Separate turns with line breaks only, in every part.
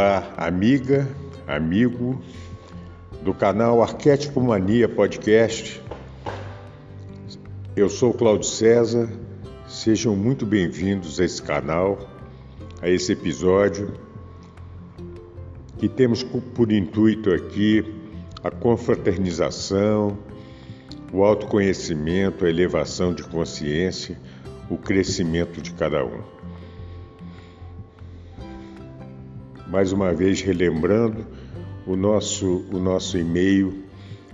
Olá, amiga, amigo do canal Arquétipo Mania Podcast. Eu sou Cláudio César. Sejam muito bem-vindos a esse canal, a esse episódio que temos por intuito aqui a confraternização, o autoconhecimento, a elevação de consciência, o crescimento de cada um. Mais uma vez relembrando, o nosso, o nosso e-mail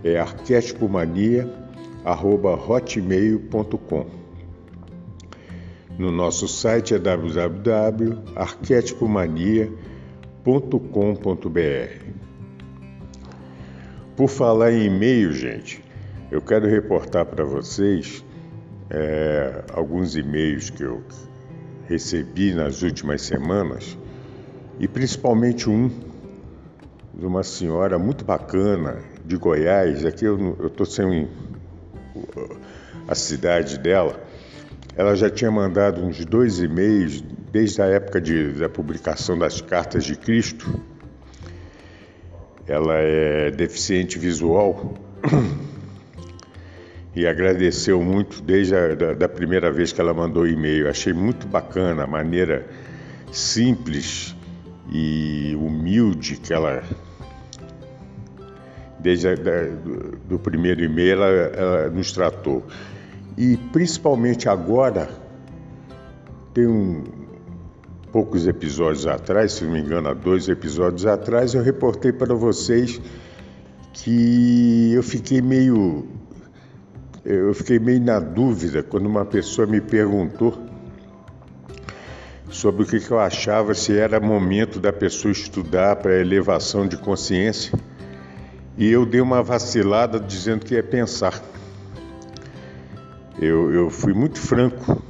é arquetipomania.hotmail.com. No nosso site é www.arquetipomania.com.br. Por falar em e-mail, gente, eu quero reportar para vocês é, alguns e-mails que eu recebi nas últimas semanas e principalmente um de uma senhora muito bacana de Goiás, aqui eu estou sem a cidade dela, ela já tinha mandado uns dois e-mails desde a época de, da publicação das Cartas de Cristo. Ela é deficiente visual e agradeceu muito desde a da, da primeira vez que ela mandou e-mail. Achei muito bacana a maneira simples e humilde que ela desde a, da, do, primeiro e-mail ela, ela, nos tratou. E principalmente agora tem um poucos episódios atrás, se não me engano, há dois episódios atrás, eu reportei para vocês que eu fiquei meio eu fiquei meio na dúvida quando uma pessoa me perguntou sobre o que eu achava se era momento da pessoa estudar para elevação de consciência e eu dei uma vacilada dizendo que ia pensar. Eu, eu fui muito franco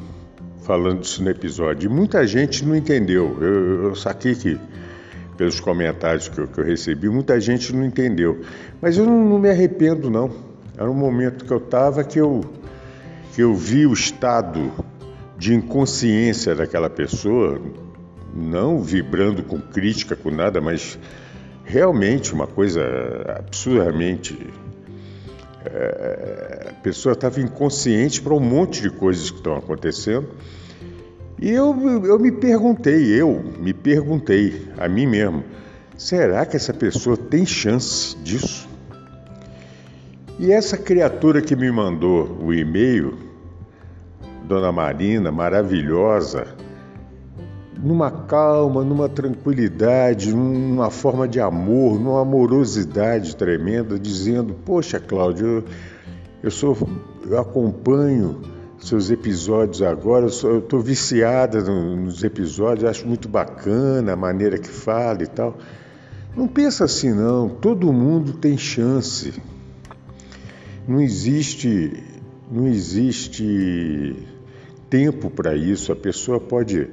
falando isso no episódio e muita gente não entendeu. Eu, eu saquei que, pelos comentários que eu, que eu, recebi, muita gente não entendeu. Mas eu não, não me arrependo, não. Era um momento que eu estava que eu, que eu vi o estado de inconsciência daquela pessoa, não vibrando com crítica, com nada, mas realmente uma coisa absurdamente. É, a pessoa estava inconsciente para um monte de coisas que estão acontecendo. E eu, eu me perguntei, eu me perguntei a mim mesmo, será que essa pessoa tem chance disso? E essa criatura que me mandou o e-mail, Dona Marina, maravilhosa, numa calma, numa tranquilidade, numa forma de amor, numa amorosidade tremenda, dizendo: Poxa, Cláudio, eu, eu sou, eu acompanho seus episódios agora, eu estou viciada nos episódios, acho muito bacana a maneira que fala e tal. Não pensa assim, não. Todo mundo tem chance. Não existe, não existe tempo para isso. A pessoa pode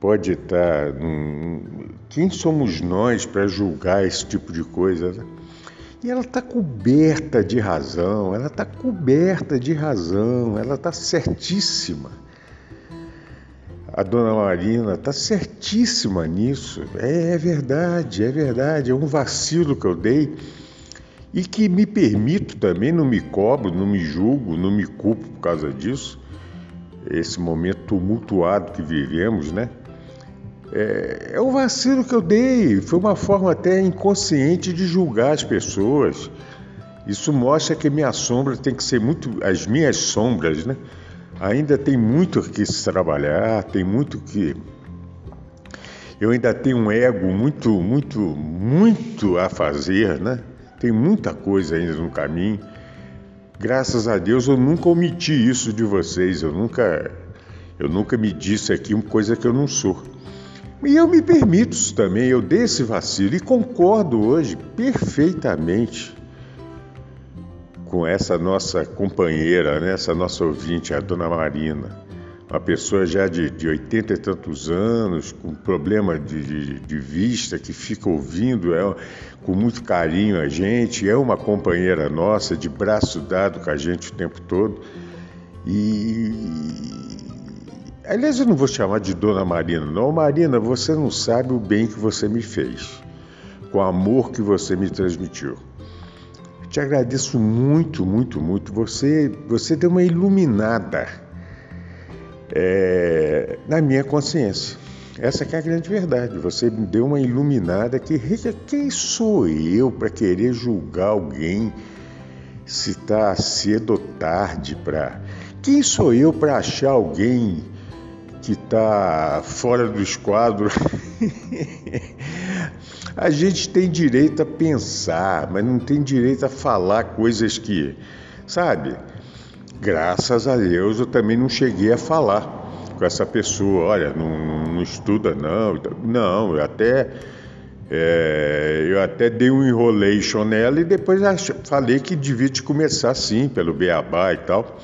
pode estar. Num... Quem somos nós para julgar esse tipo de coisa? Né? E ela está coberta de razão, ela está coberta de razão, ela está certíssima. A dona Marina está certíssima nisso. É, é verdade, é verdade. É um vacilo que eu dei e que me permito também, não me cobro, não me julgo, não me culpo por causa disso esse momento tumultuado que vivemos, né? É, é o vacilo que eu dei, foi uma forma até inconsciente de julgar as pessoas. Isso mostra que minha sombra tem que ser muito. As minhas sombras, né? Ainda tem muito que se trabalhar, tem muito que. Eu ainda tenho um ego muito, muito, muito a fazer, né? Tem muita coisa ainda no caminho. Graças a Deus eu nunca omiti isso de vocês, eu nunca, eu nunca me disse aqui uma coisa que eu não sou. E eu me permito também, eu dei esse vacilo e concordo hoje perfeitamente com essa nossa companheira, né, essa nossa ouvinte, a dona Marina. Uma pessoa já de, de 80 e tantos anos, com problema de, de, de vista, que fica ouvindo é, com muito carinho a gente, é uma companheira nossa, de braço dado com a gente o tempo todo. E Aliás, eu não vou chamar de Dona Marina, não. Marina, você não sabe o bem que você me fez, com o amor que você me transmitiu. Te agradeço muito, muito, muito. Você, você deu uma iluminada é, na minha consciência. Essa é a grande verdade. Você me deu uma iluminada que quem sou eu para querer julgar alguém se está cedo ou tarde para quem sou eu para achar alguém que está fora do esquadro. a gente tem direito a pensar, mas não tem direito a falar coisas que, sabe? Graças a Deus eu também não cheguei a falar com essa pessoa. Olha, não, não estuda não. Não, eu até é, eu até dei um enrolation nela e depois falei que devia te começar sim, pelo beabá e tal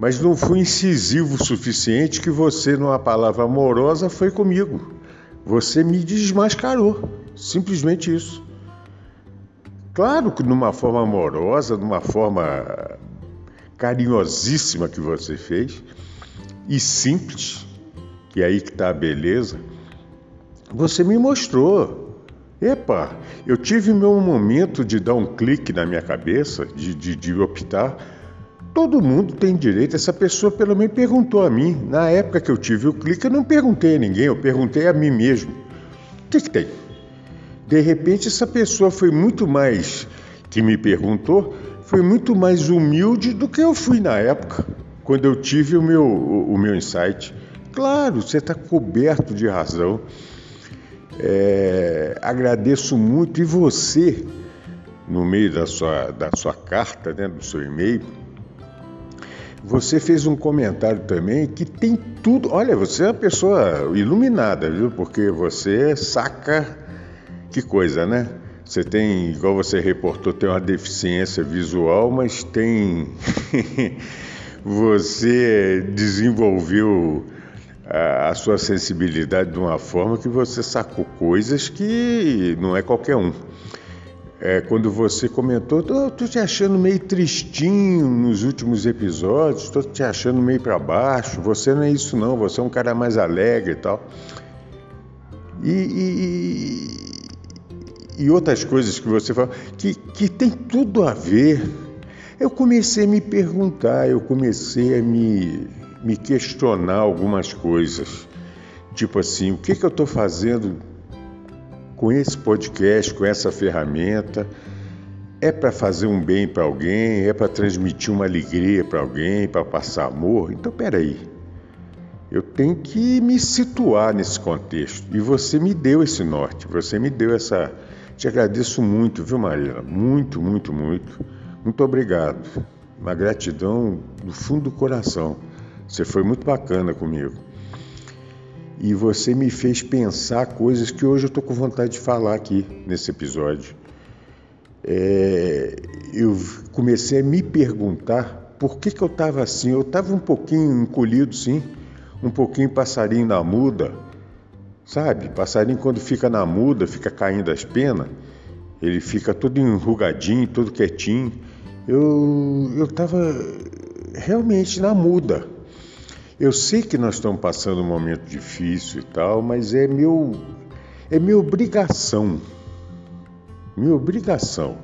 mas não fui incisivo o suficiente que você, numa palavra amorosa, foi comigo. Você me desmascarou. Simplesmente isso. Claro que numa forma amorosa, numa forma carinhosíssima que você fez, e simples, é aí que está a beleza, você me mostrou. Epa, eu tive meu momento de dar um clique na minha cabeça, de, de, de optar Todo mundo tem direito. Essa pessoa pelo menos perguntou a mim. Na época que eu tive o clique, eu não perguntei a ninguém, eu perguntei a mim mesmo. O que, que tem? De repente, essa pessoa foi muito mais que me perguntou, foi muito mais humilde do que eu fui na época, quando eu tive o meu, o, o meu insight. Claro, você está coberto de razão. É, agradeço muito. E você, no meio da sua, da sua carta, né, do seu e-mail, você fez um comentário também que tem tudo. Olha, você é uma pessoa iluminada, viu? Porque você saca que coisa, né? Você tem, igual você reportou, tem uma deficiência visual, mas tem. você desenvolveu a, a sua sensibilidade de uma forma que você sacou coisas que não é qualquer um é, quando você comentou, tô te achando meio tristinho nos últimos episódios, tô te achando meio para baixo, você não é isso não, você é um cara mais alegre e tal. E, e, e outras coisas que você fala, que, que tem tudo a ver. Eu comecei a me perguntar, eu comecei a me, me questionar algumas coisas. Tipo assim, o que, que eu estou fazendo com esse podcast, com essa ferramenta, é para fazer um bem para alguém, é para transmitir uma alegria para alguém, para passar amor. Então, peraí, eu tenho que me situar nesse contexto. E você me deu esse norte, você me deu essa. Te agradeço muito, viu, Marina? Muito, muito, muito. Muito obrigado. Uma gratidão do fundo do coração. Você foi muito bacana comigo e você me fez pensar coisas que hoje eu estou com vontade de falar aqui nesse episódio. É, eu comecei a me perguntar por que, que eu estava assim. Eu estava um pouquinho encolhido, sim, um pouquinho passarinho na muda, sabe? Passarinho quando fica na muda, fica caindo as penas, ele fica todo enrugadinho, todo quietinho. Eu estava realmente na muda eu sei que nós estamos passando um momento difícil e tal, mas é meu é minha obrigação, minha obrigação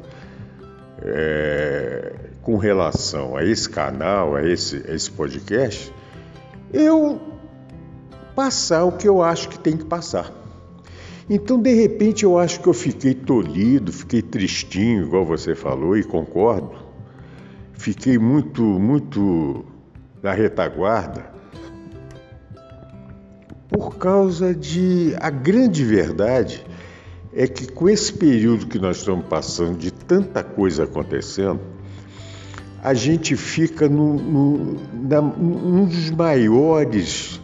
é, com relação a esse canal, a esse, a esse podcast, eu passar o que eu acho que tem que passar. Então, de repente, eu acho que eu fiquei tolhido, fiquei tristinho, igual você falou, e concordo. Fiquei muito, muito na retaguarda por causa de. A grande verdade é que com esse período que nós estamos passando, de tanta coisa acontecendo, a gente fica num dos maiores,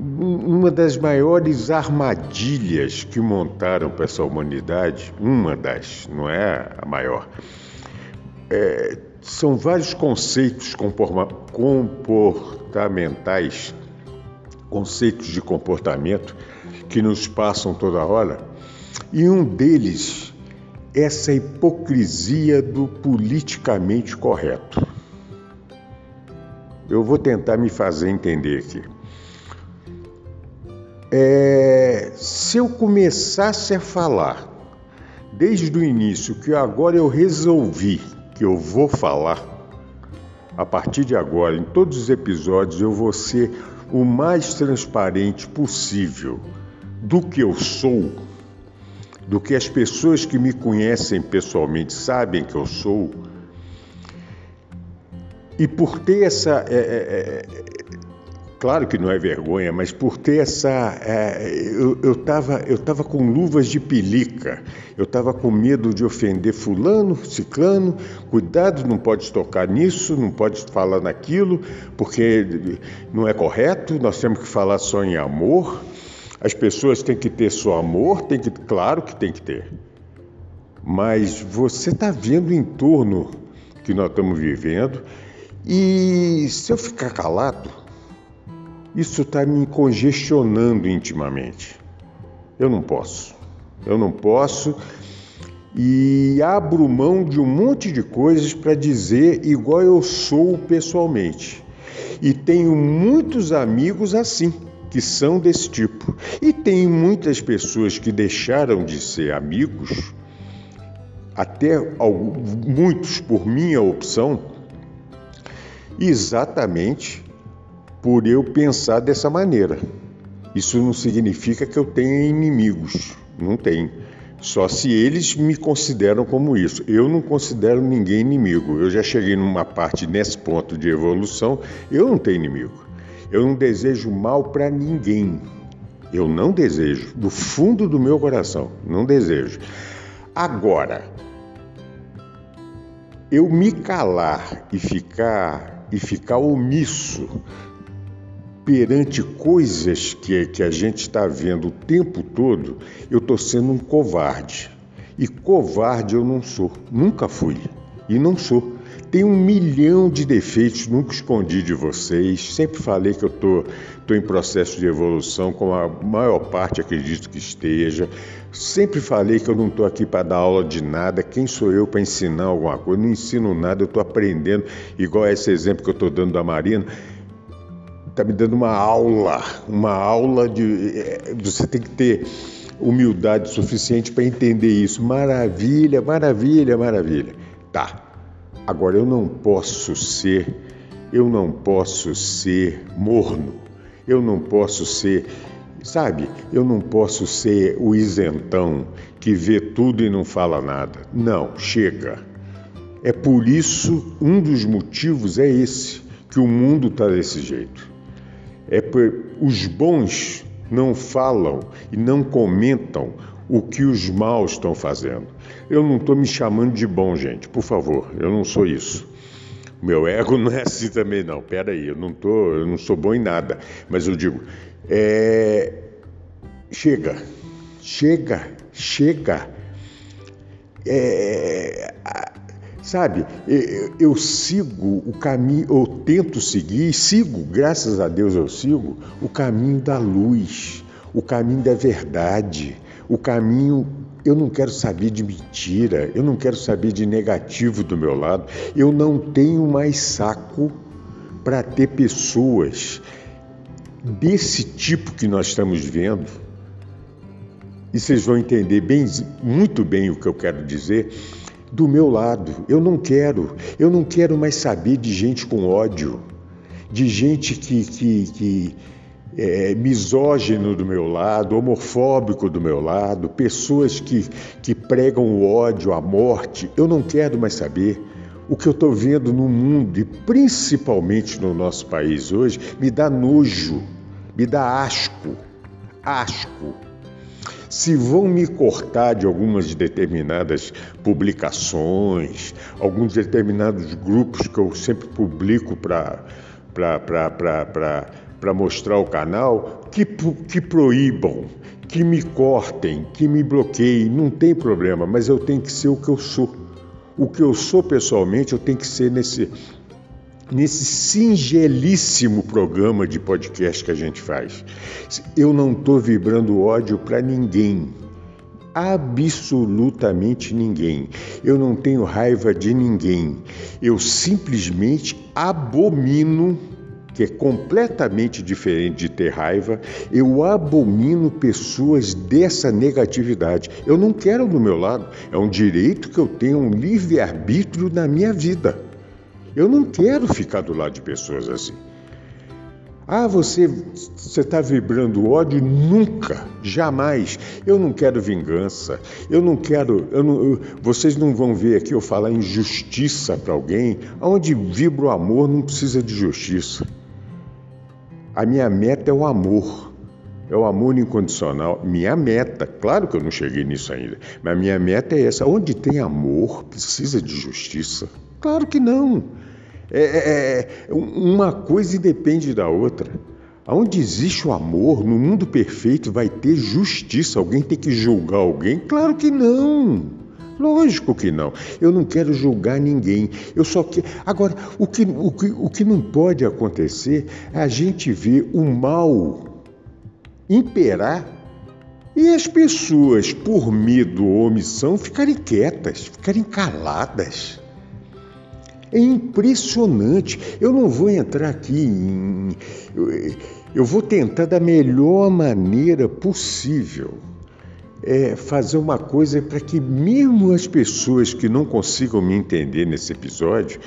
uma das maiores armadilhas que montaram para essa humanidade, uma das, não é a maior, é, são vários conceitos comportamentais, conceitos de comportamento que nos passam toda hora, e um deles essa hipocrisia do politicamente correto. Eu vou tentar me fazer entender aqui. É, se eu começasse a falar desde o início que agora eu resolvi que eu vou falar, a partir de agora, em todos os episódios, eu vou ser o mais transparente possível do que eu sou, do que as pessoas que me conhecem pessoalmente sabem que eu sou. E por ter essa, é, é, é Claro que não é vergonha, mas por ter essa. É, eu estava eu tava com luvas de pelica, eu estava com medo de ofender Fulano, Ciclano. Cuidado, não pode tocar nisso, não pode falar naquilo, porque não é correto, nós temos que falar só em amor. As pessoas têm que ter só amor, tem que, claro que tem que ter. Mas você está vendo o entorno que nós estamos vivendo, e se eu ficar calado, isso está me congestionando intimamente. Eu não posso. Eu não posso e abro mão de um monte de coisas para dizer igual eu sou pessoalmente. E tenho muitos amigos assim, que são desse tipo. E tenho muitas pessoas que deixaram de ser amigos, até muitos por minha opção, exatamente por eu pensar dessa maneira. Isso não significa que eu tenha inimigos, não tem. Só se eles me consideram como isso. Eu não considero ninguém inimigo. Eu já cheguei numa parte nesse ponto de evolução, eu não tenho inimigo. Eu não desejo mal para ninguém. Eu não desejo, do fundo do meu coração, não desejo. Agora, eu me calar e ficar e ficar omisso perante coisas que, que a gente está vendo o tempo todo, eu estou sendo um covarde. E covarde eu não sou, nunca fui e não sou. Tenho um milhão de defeitos, nunca escondi de vocês. Sempre falei que eu estou tô, tô em processo de evolução, como a maior parte acredito que esteja. Sempre falei que eu não estou aqui para dar aula de nada. Quem sou eu para ensinar alguma coisa? Eu não ensino nada, eu estou aprendendo, igual esse exemplo que eu estou dando da Marina está me dando uma aula, uma aula de. É, você tem que ter humildade suficiente para entender isso. Maravilha, maravilha, maravilha. Tá. Agora eu não posso ser, eu não posso ser morno. Eu não posso ser, sabe? Eu não posso ser o isentão que vê tudo e não fala nada. Não, chega. É por isso, um dos motivos é esse, que o mundo está desse jeito. É por os bons não falam e não comentam o que os maus estão fazendo. Eu não estou me chamando de bom, gente, por favor, eu não sou isso. Meu ego não é assim também, não. Pera aí, eu não tô, eu não sou bom em nada. Mas eu digo, é... chega, chega, chega. É... Sabe, eu sigo o caminho, eu tento seguir, sigo, graças a Deus eu sigo, o caminho da luz, o caminho da verdade, o caminho. Eu não quero saber de mentira, eu não quero saber de negativo do meu lado, eu não tenho mais saco para ter pessoas desse tipo que nós estamos vendo. E vocês vão entender bem, muito bem o que eu quero dizer do meu lado. Eu não quero, eu não quero mais saber de gente com ódio, de gente que, que, que é misógino do meu lado, homofóbico do meu lado, pessoas que, que pregam o ódio, a morte. Eu não quero mais saber. O que eu estou vendo no mundo e principalmente no nosso país hoje me dá nojo, me dá asco, asco se vão me cortar de algumas determinadas publicações, alguns determinados grupos que eu sempre publico para mostrar o canal, que, que proíbam, que me cortem, que me bloqueiem, não tem problema, mas eu tenho que ser o que eu sou. O que eu sou pessoalmente, eu tenho que ser nesse, nesse singelíssimo programa de podcast que a gente faz. Eu não estou vibrando ódio para ninguém. Absolutamente ninguém. Eu não tenho raiva de ninguém. Eu simplesmente abomino que é completamente diferente de ter raiva, eu abomino pessoas dessa negatividade. Eu não quero do meu lado. É um direito que eu tenho, um livre-arbítrio na minha vida. Eu não quero ficar do lado de pessoas assim. Ah, você está vibrando ódio? Nunca, jamais. Eu não quero vingança. Eu não quero. Eu não, eu, vocês não vão ver aqui eu falar em justiça para alguém. Onde vibra o amor não precisa de justiça. A minha meta é o amor. É o amor incondicional. Minha meta, claro que eu não cheguei nisso ainda, mas minha meta é essa. Onde tem amor, precisa de justiça? Claro que não. É, é, é uma coisa independe da outra. Onde existe o amor, no mundo perfeito, vai ter justiça. Alguém tem que julgar alguém? Claro que não. Lógico que não. Eu não quero julgar ninguém. Eu só quero. Agora, o que, o, que, o que não pode acontecer é a gente ver o mal imperar e as pessoas, por medo ou omissão, ficarem quietas, ficarem caladas. É impressionante. Eu não vou entrar aqui em. Eu vou tentar da melhor maneira possível é, fazer uma coisa para que mesmo as pessoas que não consigam me entender nesse episódio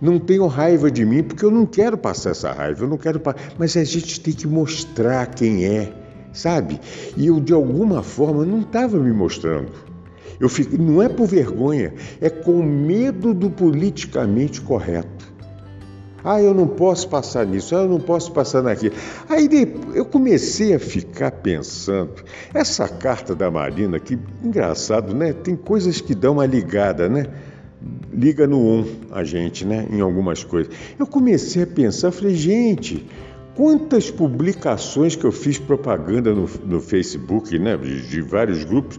não tenham raiva de mim, porque eu não quero passar essa raiva, eu não quero, mas a gente tem que mostrar quem é, sabe? E eu de alguma forma não estava me mostrando. Eu fico, não é por vergonha, é com medo do politicamente correto. Ah, eu não posso passar nisso, ah, eu não posso passar naquilo. Aí eu comecei a ficar pensando, essa carta da Marina, que engraçado, né? Tem coisas que dão uma ligada, né? Liga no um a gente, né? Em algumas coisas. Eu comecei a pensar, falei, gente, quantas publicações que eu fiz propaganda no, no Facebook, né? De, de vários grupos,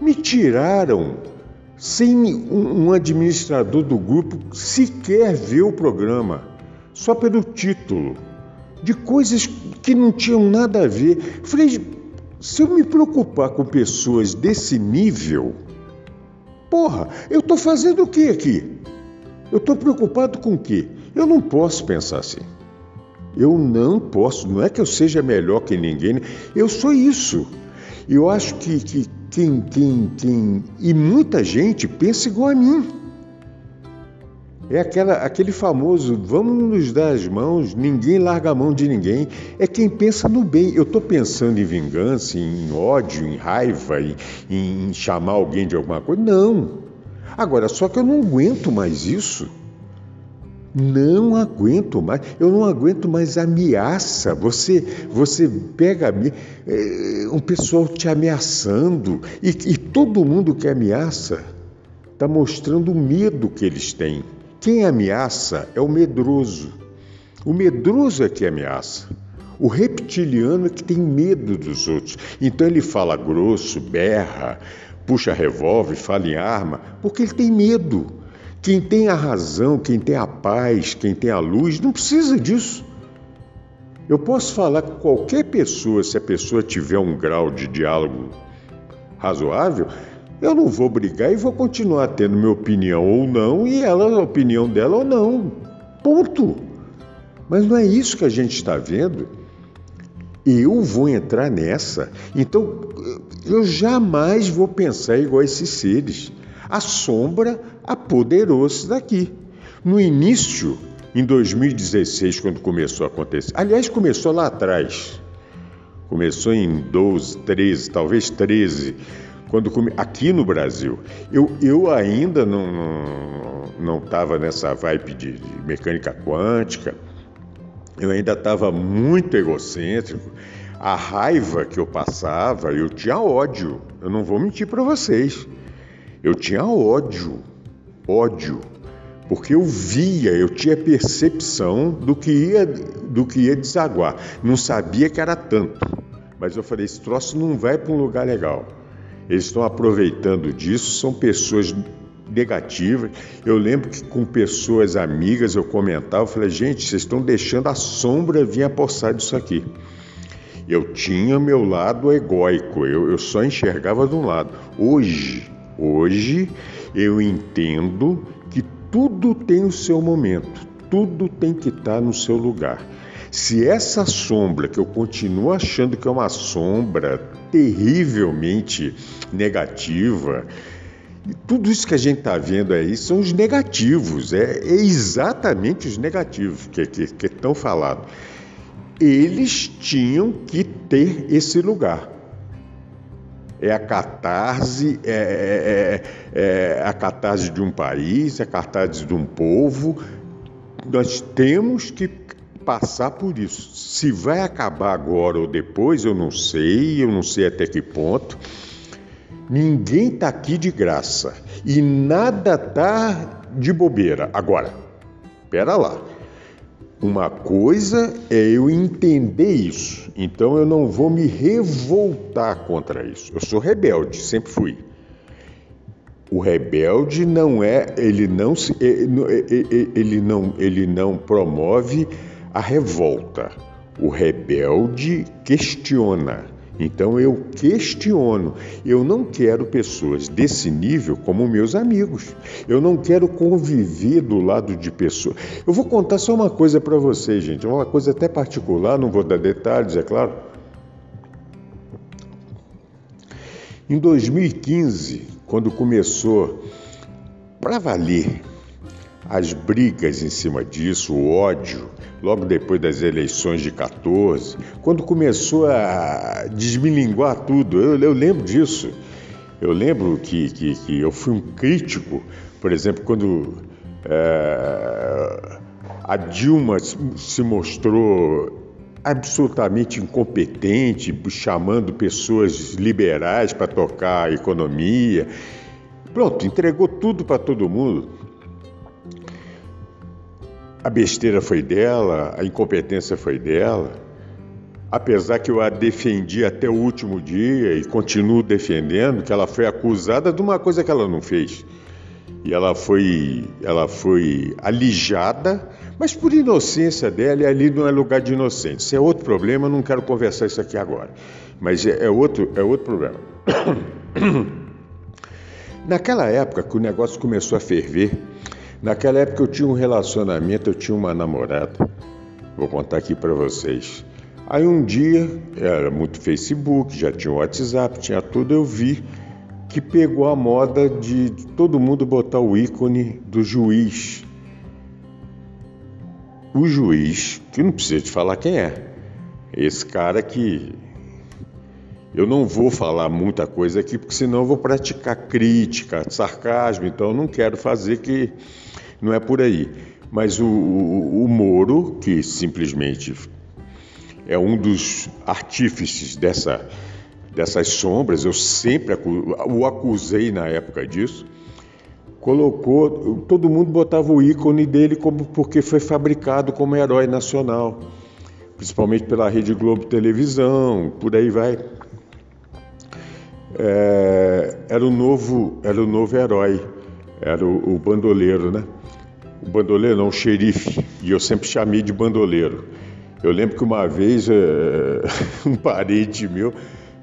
me tiraram sem um administrador do grupo sequer ver o programa, só pelo título, de coisas que não tinham nada a ver. Falei, se eu me preocupar com pessoas desse nível, porra, eu estou fazendo o que aqui? Eu estou preocupado com o quê? Eu não posso pensar assim. Eu não posso, não é que eu seja melhor que ninguém, eu sou isso. Eu acho que, que quem, quem, quem. E muita gente pensa igual a mim. É aquela, aquele famoso vamos nos dar as mãos, ninguém larga a mão de ninguém. É quem pensa no bem. Eu estou pensando em vingança, em ódio, em raiva, em, em chamar alguém de alguma coisa. Não. Agora, só que eu não aguento mais isso. Não aguento mais, eu não aguento mais ameaça. Você, você pega é, um pessoal te ameaçando e, e todo mundo que ameaça está mostrando o medo que eles têm. Quem ameaça é o medroso. O medroso é que ameaça. O reptiliano é que tem medo dos outros. Então ele fala grosso, berra, puxa revólver, fala em arma, porque ele tem medo. Quem tem a razão, quem tem a paz, quem tem a luz, não precisa disso. Eu posso falar com qualquer pessoa, se a pessoa tiver um grau de diálogo razoável, eu não vou brigar e vou continuar tendo minha opinião ou não, e ela, a opinião dela ou não. Ponto. Mas não é isso que a gente está vendo. Eu vou entrar nessa. Então, eu jamais vou pensar igual a esses seres. A sombra apoderou-se daqui. No início, em 2016, quando começou a acontecer, aliás, começou lá atrás, começou em 12, 13, talvez 13, quando come... aqui no Brasil. Eu, eu ainda não estava não, não nessa vibe de, de mecânica quântica, eu ainda estava muito egocêntrico. A raiva que eu passava, eu tinha ódio. Eu não vou mentir para vocês. Eu tinha ódio ódio, porque eu via, eu tinha percepção do que ia, do que ia desaguar. Não sabia que era tanto, mas eu falei: esse troço não vai para um lugar legal. Eles estão aproveitando disso, são pessoas negativas. Eu lembro que com pessoas amigas eu comentava, eu falei: gente, vocês estão deixando a sombra vir apossar disso aqui. Eu tinha meu lado egóico, eu, eu só enxergava de um lado. Hoje, hoje eu entendo que tudo tem o seu momento, tudo tem que estar no seu lugar. Se essa sombra, que eu continuo achando que é uma sombra terrivelmente negativa, tudo isso que a gente está vendo aí são os negativos, é, é exatamente os negativos que, que, que estão falando. Eles tinham que ter esse lugar é a catarse, é, é, é, é, a catarse de um país, é a catarse de um povo. Nós temos que passar por isso. Se vai acabar agora ou depois, eu não sei, eu não sei até que ponto. Ninguém está aqui de graça e nada está de bobeira. Agora, pera lá. Uma coisa é eu entender isso, então eu não vou me revoltar contra isso. Eu sou rebelde, sempre fui. O rebelde não é, ele não se, ele não, ele não promove a revolta. O rebelde questiona. Então eu questiono. Eu não quero pessoas desse nível como meus amigos. Eu não quero conviver do lado de pessoas. Eu vou contar só uma coisa para vocês, gente, uma coisa até particular, não vou dar detalhes, é claro. Em 2015, quando começou para valer as brigas em cima disso, o ódio, logo depois das eleições de 14, quando começou a desmilinguar tudo, eu, eu lembro disso. Eu lembro que, que, que, eu fui um crítico, por exemplo, quando é, a Dilma se mostrou absolutamente incompetente, chamando pessoas liberais para tocar a economia. Pronto, entregou tudo para todo mundo. A besteira foi dela, a incompetência foi dela. Apesar que eu a defendi até o último dia e continuo defendendo, que ela foi acusada de uma coisa que ela não fez. E ela foi, ela foi alijada, mas por inocência dela, e ali não é lugar de inocente. Isso é outro problema, não quero conversar isso aqui agora. Mas é, é outro, é outro problema. Naquela época que o negócio começou a ferver, Naquela época eu tinha um relacionamento, eu tinha uma namorada. Vou contar aqui para vocês. Aí um dia, era muito Facebook, já tinha WhatsApp, tinha tudo, eu vi que pegou a moda de todo mundo botar o ícone do juiz. O juiz, que não precisa te falar quem é. Esse cara que eu não vou falar muita coisa aqui, porque senão eu vou praticar crítica, sarcasmo, então eu não quero fazer que não é por aí. Mas o, o, o Moro, que simplesmente é um dos artífices dessa, dessas sombras, eu sempre o acusei na época disso, colocou, todo mundo botava o ícone dele como porque foi fabricado como herói nacional, principalmente pela Rede Globo Televisão, por aí vai. É, era o novo, era o novo herói, era o, o bandoleiro, né? o bandoleiro não, o xerife, e eu sempre chamei de bandoleiro. Eu lembro que uma vez é, um parente meu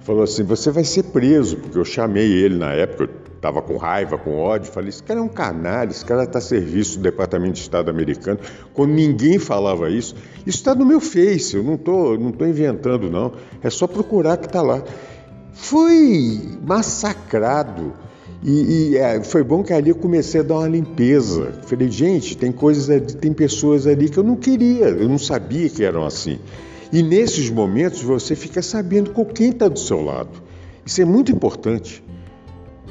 falou assim: Você vai ser preso, porque eu chamei ele na época, eu estava com raiva, com ódio. Falei: Esse cara é um canalha, esse cara está a serviço do Departamento de Estado americano. Quando ninguém falava isso, isso está no meu Face, eu não estou não tô inventando, não. É só procurar que está lá. Fui massacrado e, e é, foi bom que ali eu comecei a dar uma limpeza. Falei, gente, tem coisas ali, tem pessoas ali que eu não queria, eu não sabia que eram assim. E nesses momentos você fica sabendo com quem está do seu lado. Isso é muito importante.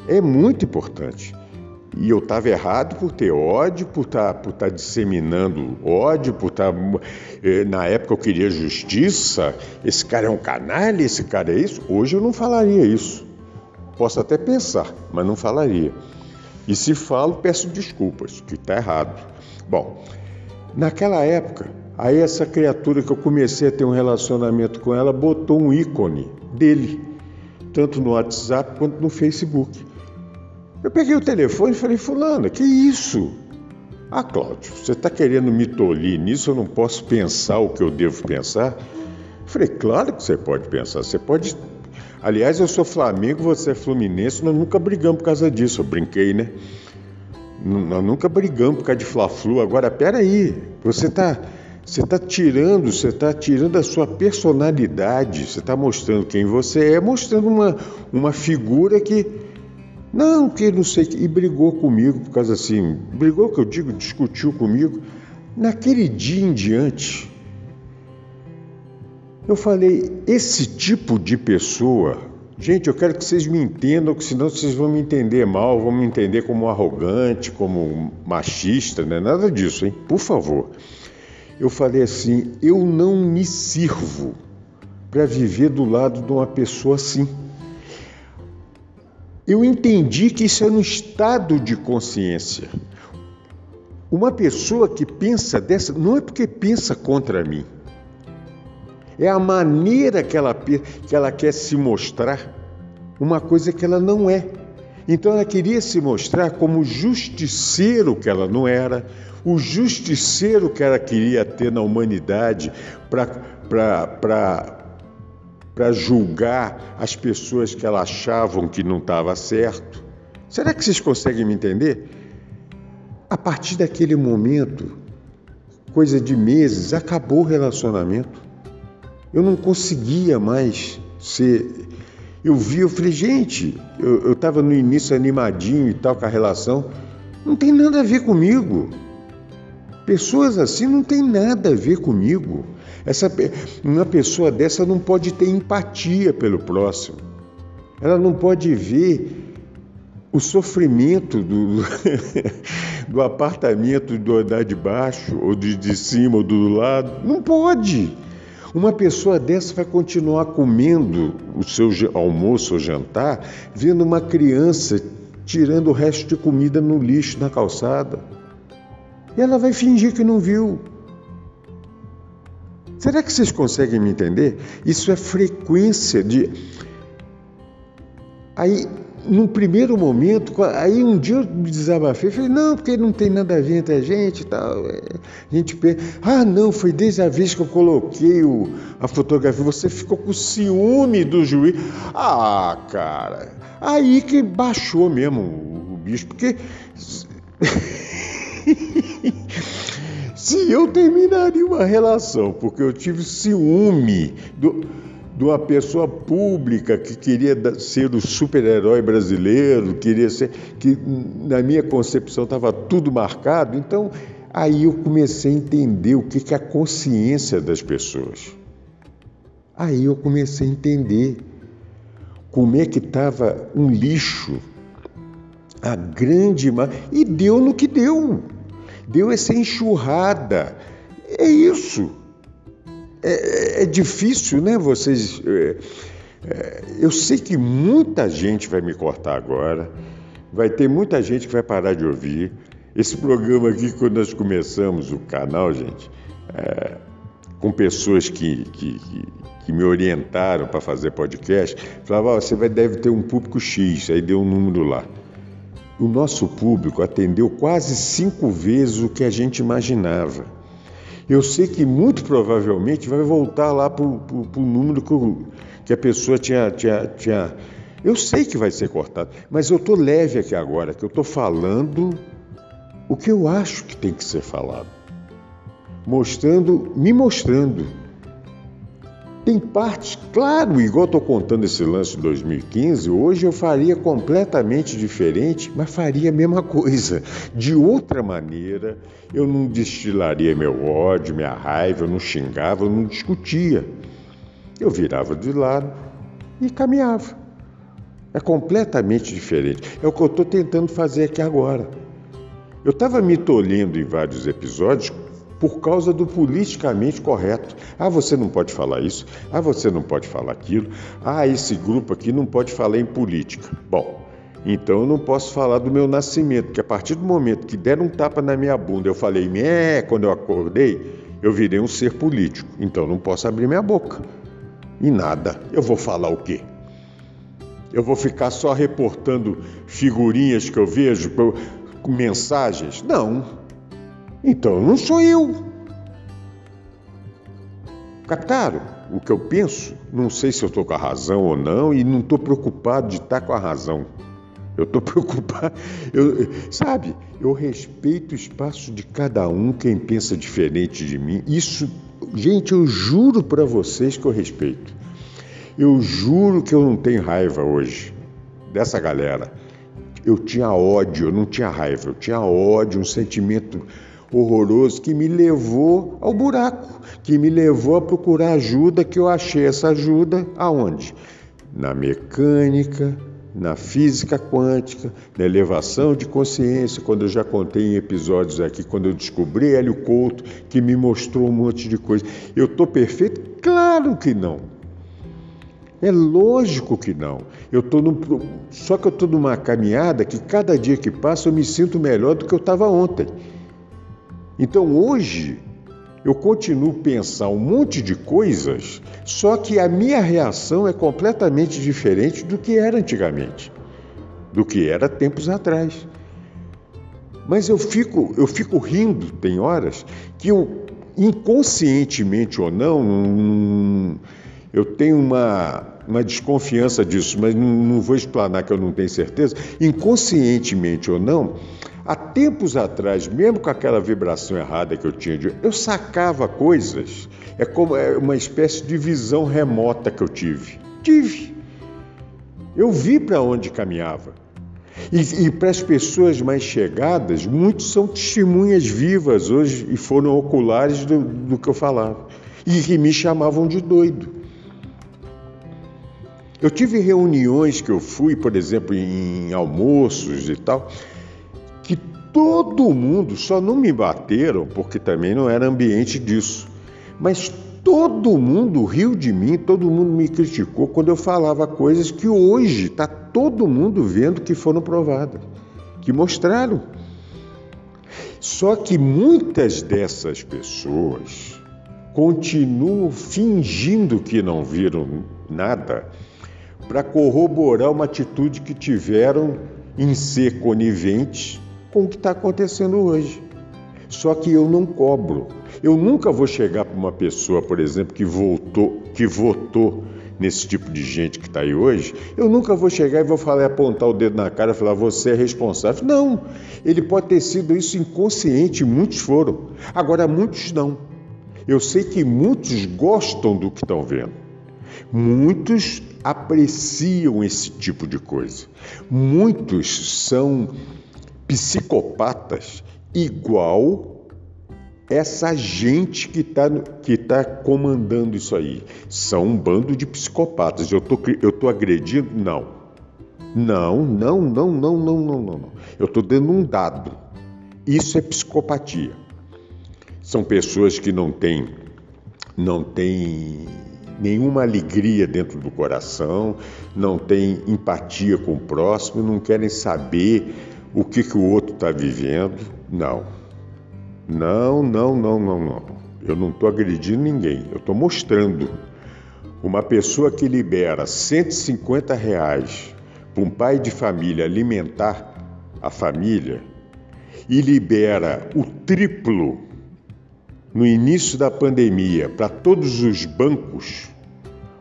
É muito importante. E eu estava errado por ter ódio, por estar tá, tá disseminando ódio, por estar. Tá, eh, na época eu queria justiça. Esse cara é um canalha, esse cara é isso. Hoje eu não falaria isso. Posso até pensar, mas não falaria. E se falo, peço desculpas, que está errado. Bom, naquela época, aí essa criatura que eu comecei a ter um relacionamento com ela botou um ícone dele, tanto no WhatsApp quanto no Facebook. Eu peguei o telefone e falei, fulana, que isso? Ah, Cláudio, você está querendo me tolir nisso, eu não posso pensar o que eu devo pensar? Eu falei, claro que você pode pensar, você pode. Aliás, eu sou Flamengo, você é Fluminense, nós nunca brigamos por causa disso, eu brinquei, né? Nós nunca brigamos por causa de Fla-Flu. Agora, peraí, você está você tá tirando, você está tirando a sua personalidade, você está mostrando quem você é, mostrando uma, uma figura que não, que não sei que. E brigou comigo por causa assim. Brigou, que eu digo, discutiu comigo. Naquele dia em diante, eu falei: esse tipo de pessoa. Gente, eu quero que vocês me entendam, que senão vocês vão me entender mal, vão me entender como arrogante, como machista, não é nada disso, hein? Por favor. Eu falei assim: eu não me sirvo para viver do lado de uma pessoa assim eu entendi que isso é um estado de consciência. Uma pessoa que pensa dessa, não é porque pensa contra mim, é a maneira que ela, que ela quer se mostrar, uma coisa que ela não é. Então ela queria se mostrar como justiceiro que ela não era, o justiceiro que ela queria ter na humanidade para para julgar as pessoas que ela achavam que não estava certo. Será que vocês conseguem me entender? A partir daquele momento, coisa de meses, acabou o relacionamento. Eu não conseguia mais ser. Eu vi, eu falei, gente, eu estava no início animadinho e tal com a relação, não tem nada a ver comigo. Pessoas assim não tem nada a ver comigo. Essa, uma pessoa dessa não pode ter empatia pelo próximo. Ela não pode ver o sofrimento do, do apartamento do andar de baixo, ou de, de cima, ou do lado. Não pode. Uma pessoa dessa vai continuar comendo o seu almoço ou jantar, vendo uma criança tirando o resto de comida no lixo na calçada. E ela vai fingir que não viu. Será que vocês conseguem me entender? Isso é frequência de. Aí, num primeiro momento, aí um dia eu me desabafei, falei, não, porque não tem nada a ver entre a gente e tal. É, a gente pensa, ah, não, foi desde a vez que eu coloquei o, a fotografia, você ficou com ciúme do juiz. Ah, cara, aí que baixou mesmo o, o bicho, porque. Se eu terminaria uma relação porque eu tive ciúme do, de uma pessoa pública que queria ser o super-herói brasileiro, queria ser. que na minha concepção estava tudo marcado, então aí eu comecei a entender o que, que é a consciência das pessoas. Aí eu comecei a entender como é que estava um lixo, a grande. E deu no que deu deu essa enxurrada. É isso. É, é difícil, né? Vocês. É, é, eu sei que muita gente vai me cortar agora, vai ter muita gente que vai parar de ouvir. Esse programa aqui, quando nós começamos o canal, gente, é, com pessoas que, que, que, que me orientaram para fazer podcast, falavam: oh, você vai, deve ter um público X, aí deu um número lá o nosso público atendeu quase cinco vezes o que a gente imaginava. Eu sei que muito provavelmente vai voltar lá para o número que, o, que, a pessoa tinha, tinha, tinha. Eu sei que vai ser cortado, mas eu estou leve aqui agora, que eu estou falando o que eu acho que tem que ser falado. Mostrando, me mostrando tem partes, claro, igual estou contando esse lance de 2015, hoje eu faria completamente diferente, mas faria a mesma coisa. De outra maneira, eu não destilaria meu ódio, minha raiva, eu não xingava, eu não discutia. Eu virava de lado e caminhava. É completamente diferente. É o que eu estou tentando fazer aqui agora. Eu estava me tolhendo em vários episódios por causa do politicamente correto. Ah, você não pode falar isso. Ah, você não pode falar aquilo. Ah, esse grupo aqui não pode falar em política. Bom, Então eu não posso falar do meu nascimento, que a partir do momento que deram um tapa na minha bunda, eu falei, é, quando eu acordei, eu virei um ser político. Então eu não posso abrir minha boca. E nada. Eu vou falar o quê? Eu vou ficar só reportando figurinhas que eu vejo, mensagens? Não. Então não sou eu. Captaram o que eu penso? Não sei se eu estou com a razão ou não, e não estou preocupado de estar com a razão. Eu estou preocupado, eu, sabe? Eu respeito o espaço de cada um, quem pensa diferente de mim. Isso, gente, eu juro para vocês que eu respeito. Eu juro que eu não tenho raiva hoje dessa galera. Eu tinha ódio, eu não tinha raiva, eu tinha ódio, um sentimento horroroso que me levou ao buraco, que me levou a procurar ajuda, que eu achei essa ajuda aonde? Na mecânica, na física quântica, na elevação de consciência, quando eu já contei em episódios aqui, quando eu descobri Hélio Couto, que me mostrou um monte de coisa. Eu estou perfeito? Claro que não. É lógico que não. Eu tô só que eu estou numa caminhada que cada dia que passa eu me sinto melhor do que eu estava ontem. Então hoje eu continuo a pensar um monte de coisas, só que a minha reação é completamente diferente do que era antigamente, do que era tempos atrás. Mas eu fico, eu fico rindo, tem horas, que eu, inconscientemente ou não, eu tenho uma, uma desconfiança disso, mas não, não vou explanar que eu não tenho certeza, inconscientemente ou não, Há tempos atrás, mesmo com aquela vibração errada que eu tinha, eu sacava coisas. É como é uma espécie de visão remota que eu tive. Tive. Eu vi para onde caminhava. E, e para as pessoas mais chegadas, muitos são testemunhas vivas hoje e foram oculares do, do que eu falava. E que me chamavam de doido. Eu tive reuniões que eu fui, por exemplo, em almoços e tal, todo mundo, só não me bateram porque também não era ambiente disso, mas todo mundo riu de mim, todo mundo me criticou quando eu falava coisas que hoje está todo mundo vendo que foram provadas, que mostraram. Só que muitas dessas pessoas continuam fingindo que não viram nada para corroborar uma atitude que tiveram em ser coniventes com o que está acontecendo hoje. Só que eu não cobro. Eu nunca vou chegar para uma pessoa, por exemplo, que voltou, que votou nesse tipo de gente que está aí hoje, eu nunca vou chegar e vou falar, apontar o dedo na cara e falar, você é responsável. Não, ele pode ter sido isso inconsciente, muitos foram. Agora, muitos não. Eu sei que muitos gostam do que estão vendo. Muitos apreciam esse tipo de coisa. Muitos são psicopatas igual essa gente que está que tá comandando isso aí. São um bando de psicopatas. Eu tô, eu tô agredindo? Não. Não, não, não, não, não, não, não. Eu estou dando um dado. Isso é psicopatia. São pessoas que não têm, não têm nenhuma alegria dentro do coração, não têm empatia com o próximo, não querem saber o que, que o outro está vivendo. Não. Não, não, não, não, não. Eu não estou agredindo ninguém. Eu estou mostrando. Uma pessoa que libera 150 reais para um pai de família alimentar a família e libera o triplo no início da pandemia para todos os bancos,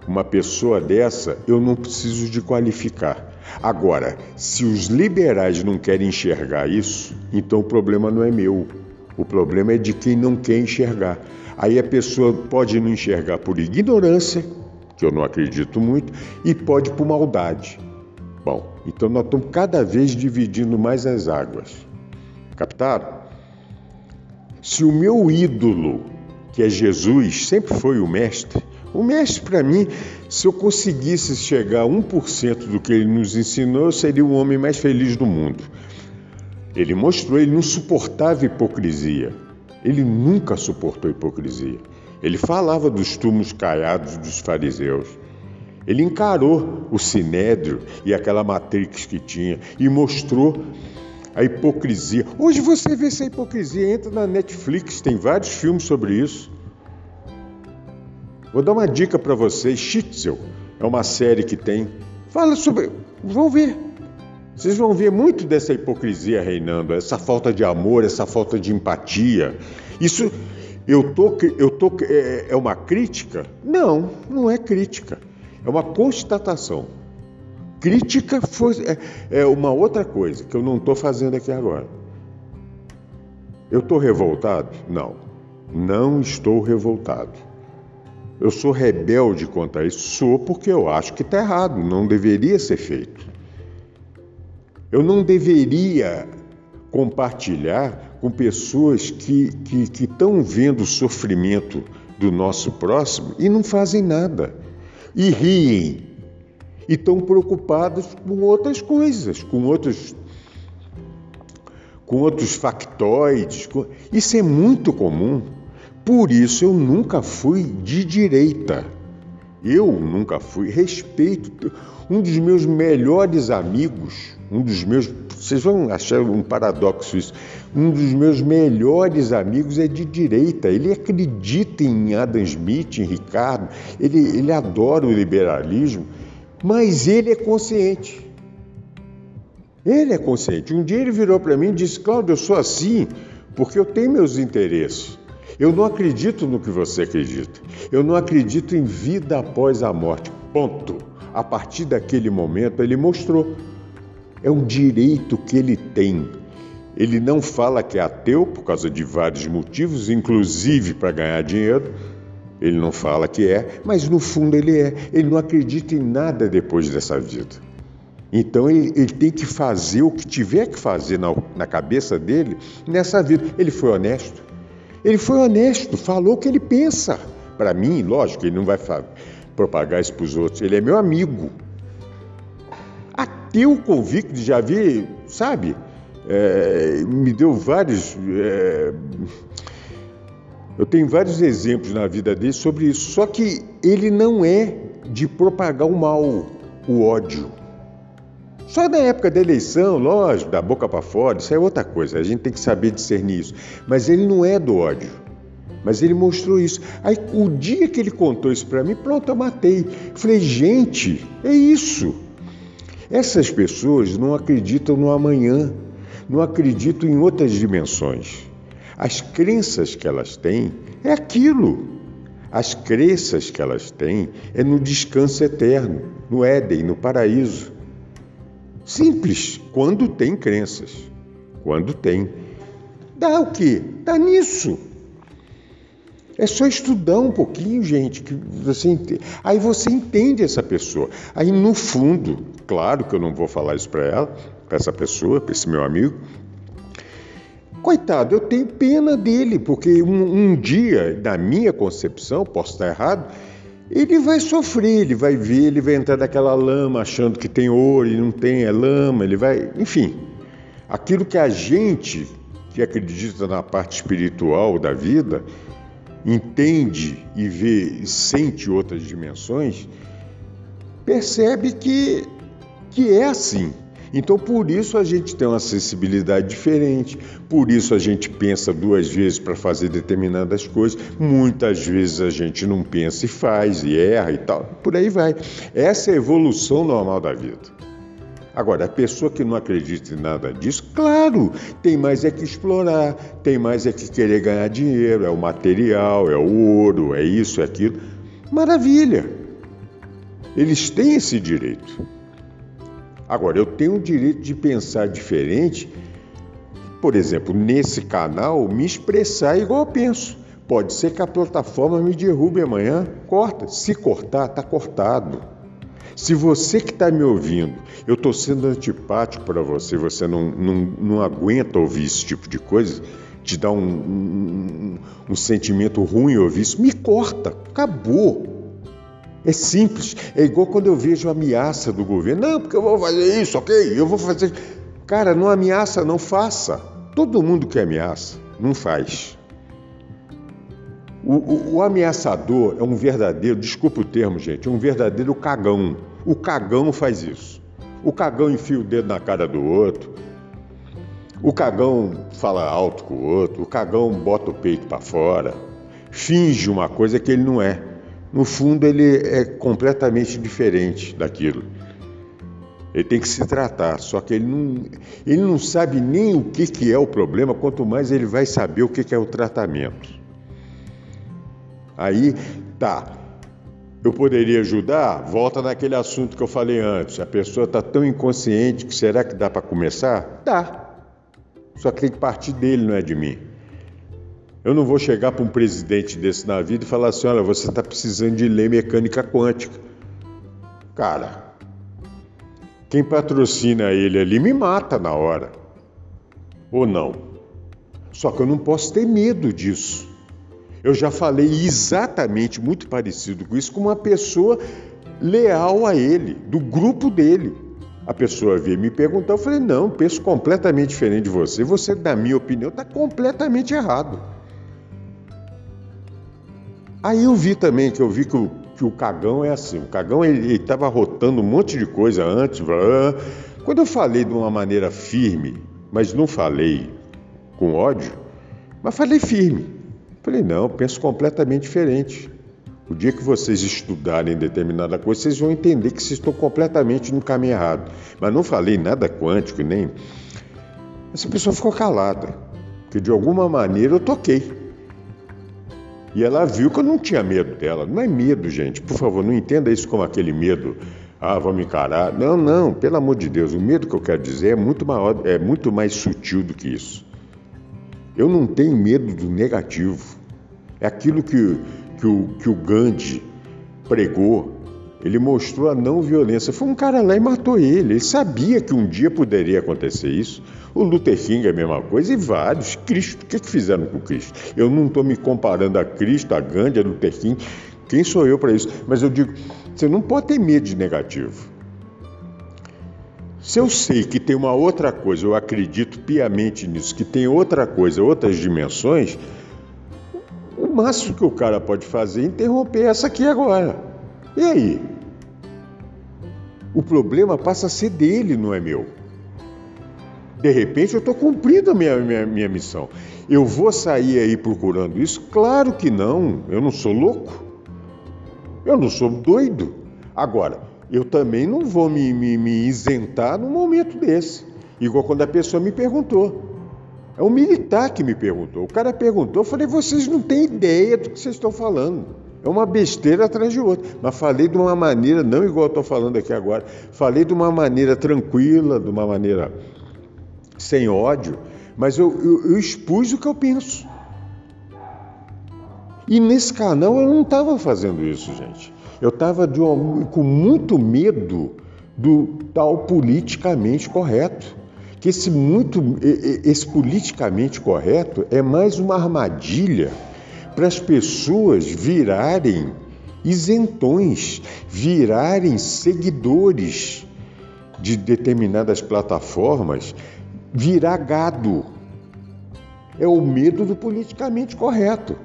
uma pessoa dessa eu não preciso de qualificar. Agora, se os liberais não querem enxergar isso, então o problema não é meu. O problema é de quem não quer enxergar. Aí a pessoa pode não enxergar por ignorância, que eu não acredito muito, e pode por maldade. Bom, então nós estamos cada vez dividindo mais as águas. Captaram? Se o meu ídolo, que é Jesus, sempre foi o mestre, o mestre, para mim, se eu conseguisse chegar a 1% do que ele nos ensinou, eu seria o homem mais feliz do mundo. Ele mostrou, ele não suportava hipocrisia. Ele nunca suportou hipocrisia. Ele falava dos túmulos caiados dos fariseus. Ele encarou o sinédrio e aquela matrix que tinha e mostrou a hipocrisia. Hoje você vê essa hipocrisia, entra na Netflix, tem vários filmes sobre isso. Vou dar uma dica para vocês: Schitzel é uma série que tem. Fala sobre. Vão ver. Vocês vão ver muito dessa hipocrisia reinando, essa falta de amor, essa falta de empatia. Isso eu tô, eu tô, é, é uma crítica? Não, não é crítica. É uma constatação. Crítica foi, é, é uma outra coisa que eu não estou fazendo aqui agora. Eu estou revoltado? Não, não estou revoltado. Eu sou rebelde contra isso? Sou porque eu acho que está errado, não deveria ser feito. Eu não deveria compartilhar com pessoas que estão vendo o sofrimento do nosso próximo e não fazem nada. E riem. E estão preocupados com outras coisas, com outros com outros factoides. Isso é muito comum. Por isso eu nunca fui de direita. Eu nunca fui. Respeito. Um dos meus melhores amigos, um dos meus. Vocês vão achar um paradoxo isso. Um dos meus melhores amigos é de direita. Ele acredita em Adam Smith, em Ricardo. Ele, ele adora o liberalismo, mas ele é consciente. Ele é consciente. Um dia ele virou para mim e disse: Cláudio, eu sou assim porque eu tenho meus interesses. Eu não acredito no que você acredita. Eu não acredito em vida após a morte. Ponto. A partir daquele momento, ele mostrou. É um direito que ele tem. Ele não fala que é ateu por causa de vários motivos, inclusive para ganhar dinheiro. Ele não fala que é, mas no fundo ele é. Ele não acredita em nada depois dessa vida. Então ele, ele tem que fazer o que tiver que fazer na, na cabeça dele nessa vida. Ele foi honesto. Ele foi honesto, falou o que ele pensa. Para mim, lógico, ele não vai propagar isso para os outros. Ele é meu amigo. Ateu convicto, já vi, sabe? É, me deu vários. É, eu tenho vários exemplos na vida dele sobre isso. Só que ele não é de propagar o mal, o ódio. Só na época da eleição, lógico, da boca para fora, isso é outra coisa, a gente tem que saber discernir isso. Mas ele não é do ódio. Mas ele mostrou isso. Aí o dia que ele contou isso para mim, pronto, eu matei. Falei, gente, é isso. Essas pessoas não acreditam no amanhã, não acreditam em outras dimensões. As crenças que elas têm é aquilo. As crenças que elas têm é no descanso eterno, no Éden, no paraíso. Simples, quando tem crenças. Quando tem. Dá o quê? Dá nisso. É só estudar um pouquinho, gente, que você entende. Aí você entende essa pessoa. Aí no fundo, claro que eu não vou falar isso para ela, para essa pessoa, para esse meu amigo. Coitado, eu tenho pena dele, porque um, um dia, na minha concepção, posso estar errado, ele vai sofrer, ele vai ver, ele vai entrar naquela lama achando que tem ouro e não tem, é lama, ele vai. Enfim, aquilo que a gente que acredita na parte espiritual da vida entende e vê e sente outras dimensões, percebe que, que é assim. Então, por isso a gente tem uma sensibilidade diferente, por isso a gente pensa duas vezes para fazer determinadas coisas, muitas vezes a gente não pensa e faz, e erra e tal, por aí vai. Essa é a evolução normal da vida. Agora, a pessoa que não acredita em nada disso, claro, tem mais é que explorar, tem mais é que querer ganhar dinheiro, é o material, é o ouro, é isso, é aquilo. Maravilha! Eles têm esse direito. Agora, eu tenho o direito de pensar diferente, por exemplo, nesse canal, me expressar igual eu penso. Pode ser que a plataforma me derrube amanhã, corta. Se cortar, está cortado. Se você que está me ouvindo, eu estou sendo antipático para você, você não, não, não aguenta ouvir esse tipo de coisa, te dá um, um, um sentimento ruim ouvir isso, me corta, acabou. É simples. É igual quando eu vejo ameaça do governo. Não, porque eu vou fazer isso, ok? Eu vou fazer. Cara, não ameaça, não faça. Todo mundo que ameaça, não faz. O, o, o, ameaçador é um verdadeiro, desculpa o termo, gente, é um verdadeiro cagão. O cagão faz isso. O cagão enfia o dedo na cara do outro. O cagão fala alto com o outro. O cagão bota o peito para fora. Finge uma coisa que ele não é. No fundo, ele é completamente diferente daquilo. Ele tem que se tratar, só que ele não, ele não sabe nem o que, que é o problema, quanto mais ele vai saber o que, que é o tratamento. Aí, tá. Eu poderia ajudar? Volta naquele assunto que eu falei antes. A pessoa está tão inconsciente que será que dá para começar? Dá. Só que tem que partir dele, não é de mim. Eu não vou chegar para um presidente desse na vida e falar assim: olha, você está precisando de lei mecânica quântica. Cara, quem patrocina ele ali me mata na hora. Ou não? Só que eu não posso ter medo disso. Eu já falei exatamente muito parecido com isso com uma pessoa leal a ele, do grupo dele. A pessoa veio me perguntar, eu falei: não, penso completamente diferente de você. Você, na minha opinião, está completamente errado. Aí eu vi também que eu vi que o, que o cagão é assim. O cagão ele estava rotando um monte de coisa antes. Quando eu falei de uma maneira firme, mas não falei com ódio, mas falei firme. Falei, não, penso completamente diferente. O dia que vocês estudarem determinada coisa, vocês vão entender que vocês estão completamente no caminho errado. Mas não falei nada quântico, nem. Essa pessoa ficou calada, porque de alguma maneira eu toquei. E ela viu que eu não tinha medo dela. Não é medo, gente. Por favor, não entenda isso como aquele medo. Ah, vamos encarar. Não, não, pelo amor de Deus. O medo que eu quero dizer é muito, maior, é muito mais sutil do que isso. Eu não tenho medo do negativo. É aquilo que, que, o, que o Gandhi pregou. Ele mostrou a não violência. Foi um cara lá e matou ele. Ele sabia que um dia poderia acontecer isso. O Luther King é a mesma coisa e vários. Cristo, o que, que fizeram com Cristo? Eu não estou me comparando a Cristo, a Gandhi, a Luther King. Quem sou eu para isso? Mas eu digo, você não pode ter medo de negativo. Se eu sei que tem uma outra coisa, eu acredito piamente nisso, que tem outra coisa, outras dimensões, o máximo que o cara pode fazer é interromper essa aqui agora. E aí? O problema passa a ser dele, não é meu. De repente eu estou cumprindo a minha, minha, minha missão. Eu vou sair aí procurando isso? Claro que não. Eu não sou louco. Eu não sou doido. Agora, eu também não vou me, me, me isentar num momento desse. Igual quando a pessoa me perguntou. É um militar que me perguntou. O cara perguntou, eu falei, vocês não têm ideia do que vocês estão falando. É uma besteira atrás de outra. Mas falei de uma maneira, não igual eu estou falando aqui agora, falei de uma maneira tranquila, de uma maneira sem ódio, mas eu, eu, eu expus o que eu penso. E nesse canal eu não estava fazendo isso, gente. Eu estava com muito medo do tal politicamente correto. Que esse, muito, esse politicamente correto é mais uma armadilha para as pessoas virarem isentões, virarem seguidores de determinadas plataformas, virar gado. É o medo do politicamente correto.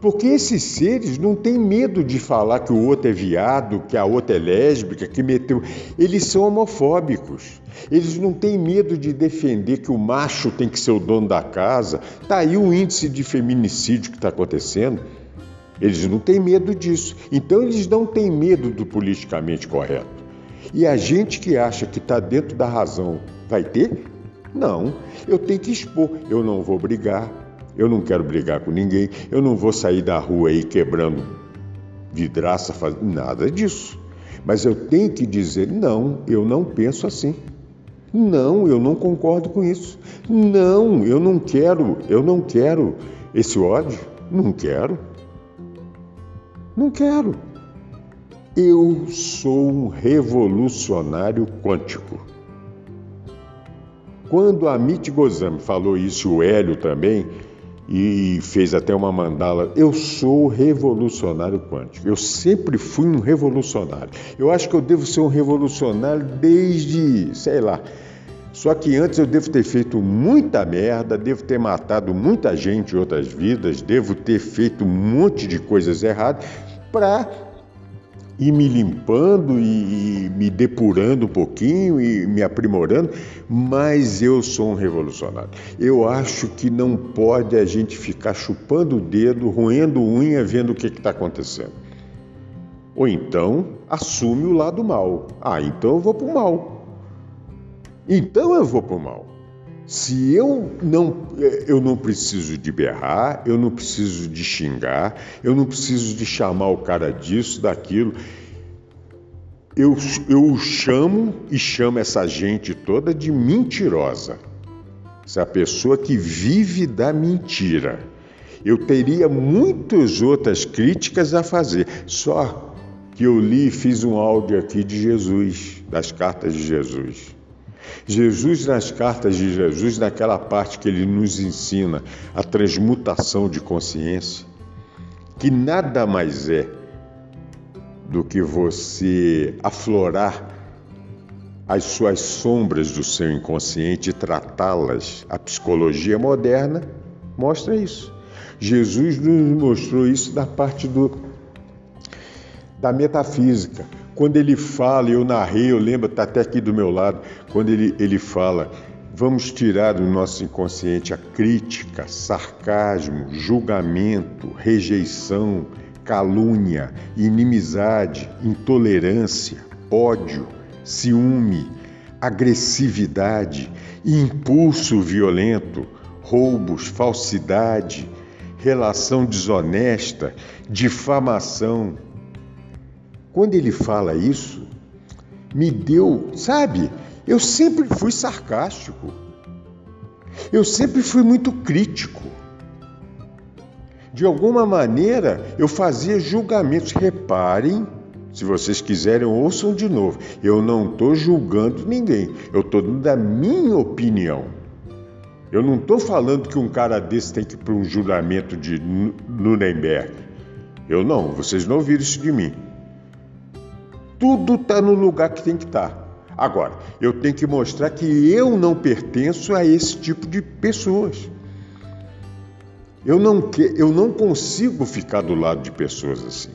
Porque esses seres não têm medo de falar que o outro é viado, que a outra é lésbica, que meteu. Eles são homofóbicos. Eles não têm medo de defender que o macho tem que ser o dono da casa. Está aí o índice de feminicídio que está acontecendo. Eles não têm medo disso. Então eles não têm medo do politicamente correto. E a gente que acha que está dentro da razão vai ter? Não. Eu tenho que expor. Eu não vou brigar, eu não quero brigar com ninguém, eu não vou sair da rua aí quebrando vidraça, nada disso. Mas eu tenho que dizer: não, eu não penso assim. Não, eu não concordo com isso. Não, eu não quero, eu não quero esse ódio. Não quero. Não quero. Eu sou um revolucionário quântico. Quando Amit Gozami falou isso, o Hélio também, e fez até uma mandala. Eu sou revolucionário quântico. Eu sempre fui um revolucionário. Eu acho que eu devo ser um revolucionário desde, sei lá, Só que antes eu devo ter feito muita merda, devo ter matado muita gente em outras vidas, devo ter feito um monte de coisas erradas para ir me limpando e, e, me depurando um pouquinho e me aprimorando, mas eu sou um revolucionário. Eu acho que não pode a gente ficar chupando o dedo, roendo unha, vendo o que está acontecendo. Ou então assume o lado mal. Ah, então eu vou para o mal. Então eu vou para o mal. Se eu não, eu não preciso de berrar, eu não preciso de xingar, eu não preciso de chamar o cara disso, daquilo. Eu, eu chamo e chamo essa gente toda de mentirosa. Essa pessoa que vive da mentira. Eu teria muitas outras críticas a fazer, só que eu li e fiz um áudio aqui de Jesus, das cartas de Jesus. Jesus, nas cartas de Jesus, naquela parte que ele nos ensina a transmutação de consciência, que nada mais é do que você aflorar as suas sombras do seu inconsciente e tratá-las. A psicologia moderna mostra isso. Jesus nos mostrou isso da parte do, da metafísica. Quando ele fala, eu narrei, eu lembro, está até aqui do meu lado, quando ele, ele fala, vamos tirar do nosso inconsciente a crítica, sarcasmo, julgamento, rejeição, calúnia, inimizade, intolerância, ódio, ciúme, agressividade, impulso violento, roubos, falsidade, relação desonesta, difamação, quando ele fala isso, me deu, sabe? Eu sempre fui sarcástico. Eu sempre fui muito crítico. De alguma maneira, eu fazia julgamentos. Reparem, se vocês quiserem, ouçam de novo. Eu não estou julgando ninguém. Eu estou dando a minha opinião. Eu não estou falando que um cara desse tem que ir para um julgamento de Nuremberg. Eu não, vocês não ouviram isso de mim. Tudo está no lugar que tem que estar. Tá. Agora, eu tenho que mostrar que eu não pertenço a esse tipo de pessoas. Eu não, que, eu não consigo ficar do lado de pessoas assim.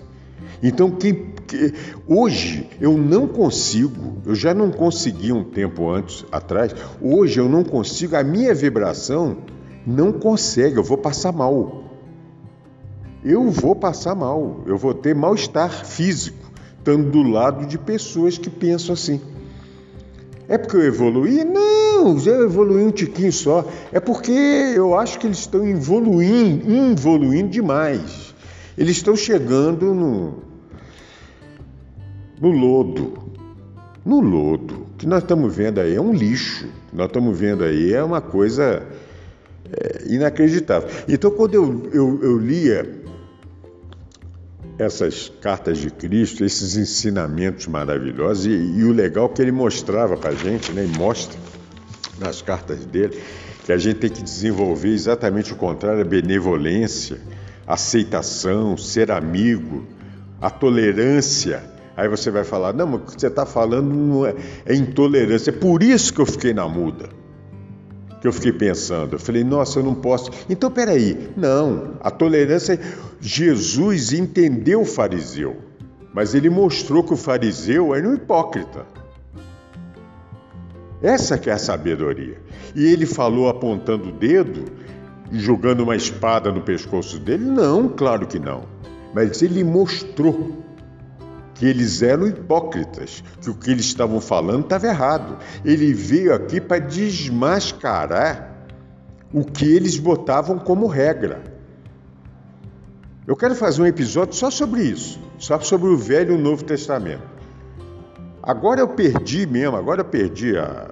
Então, que, hoje eu não consigo, eu já não consegui um tempo antes atrás, hoje eu não consigo, a minha vibração não consegue, eu vou passar mal. Eu vou passar mal, eu vou ter mal-estar físico estando do lado de pessoas que pensam assim. É porque eu evoluí? Não, já evoluí um tiquinho só. É porque eu acho que eles estão evoluindo, evoluindo demais. Eles estão chegando no, no lodo. No lodo. O que nós estamos vendo aí é um lixo. O que nós estamos vendo aí é uma coisa é, inacreditável. Então, quando eu, eu, eu lia essas cartas de Cristo, esses ensinamentos maravilhosos, e, e o legal que ele mostrava para a gente, né, e mostra nas cartas dele, que a gente tem que desenvolver exatamente o contrário, a benevolência, aceitação, ser amigo, a tolerância. Aí você vai falar, não, mas o que você está falando é, é intolerância. É por isso que eu fiquei na muda que eu fiquei pensando. Eu falei, nossa, eu não posso. Então, peraí, não. A tolerância. Jesus entendeu o fariseu, mas ele mostrou que o fariseu era um hipócrita. Essa que é a sabedoria. E ele falou apontando o dedo, jogando uma espada no pescoço dele? Não, claro que não. Mas ele mostrou que eles eram hipócritas, que o que eles estavam falando estava errado. Ele veio aqui para desmascarar o que eles botavam como regra. Eu quero fazer um episódio só sobre isso, só sobre o Velho e o Novo Testamento. Agora eu perdi mesmo, agora eu perdi a.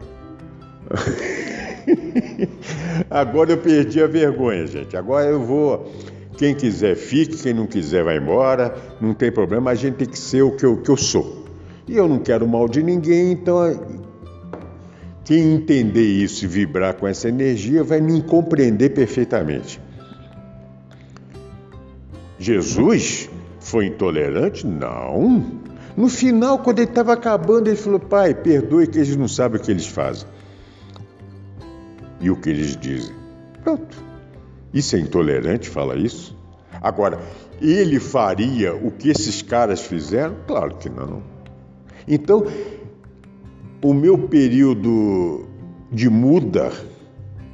agora eu perdi a vergonha, gente. Agora eu vou quem quiser fique, quem não quiser vai embora, não tem problema, a gente tem que ser o que eu, que eu sou. E eu não quero mal de ninguém, então quem entender isso e vibrar com essa energia vai me compreender perfeitamente. Jesus foi intolerante? Não. No final, quando ele estava acabando, ele falou: Pai, perdoe que eles não sabem o que eles fazem. e o que eles dizem. Pronto. Isso é intolerante, fala isso? Agora, ele faria o que esses caras fizeram? Claro que não. Então, o meu período de muda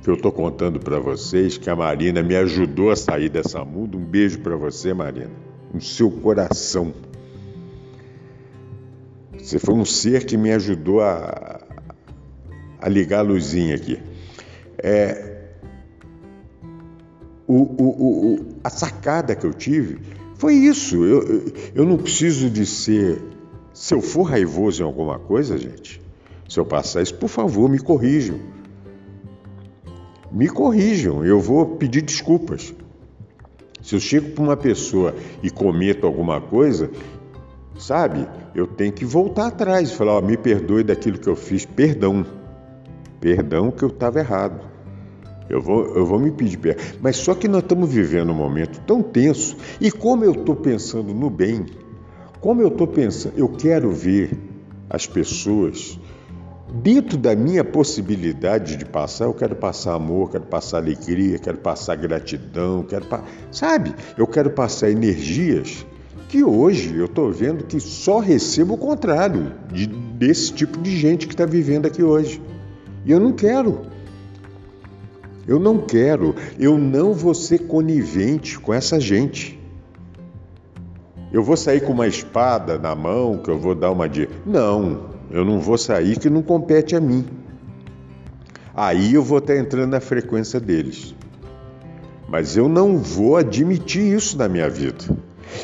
que eu estou contando para vocês, que a Marina me ajudou a sair dessa muda. Um beijo para você, Marina, no seu coração. Você foi um ser que me ajudou a, a ligar a luzinha aqui. É, o, o, o, a sacada que eu tive foi isso. Eu, eu não preciso de ser. Se eu for raivoso em alguma coisa, gente, se eu passar isso, por favor, me corrijam me corrijam, eu vou pedir desculpas. Se eu chego para uma pessoa e cometo alguma coisa, sabe, eu tenho que voltar atrás e falar: ó, me perdoe daquilo que eu fiz, perdão. Perdão que eu estava errado. Eu vou, eu vou me pedir perdão. Mas só que nós estamos vivendo um momento tão tenso, e como eu estou pensando no bem, como eu estou pensando, eu quero ver as pessoas Dentro da minha possibilidade de passar, eu quero passar amor, quero passar alegria, quero passar gratidão, quero sabe? Eu quero passar energias que hoje eu estou vendo que só recebo o contrário de, desse tipo de gente que está vivendo aqui hoje. E eu não quero. Eu não quero. Eu não vou ser conivente com essa gente. Eu vou sair com uma espada na mão que eu vou dar uma de. Não, eu não vou sair que não compete a mim. Aí eu vou estar entrando na frequência deles. Mas eu não vou admitir isso na minha vida.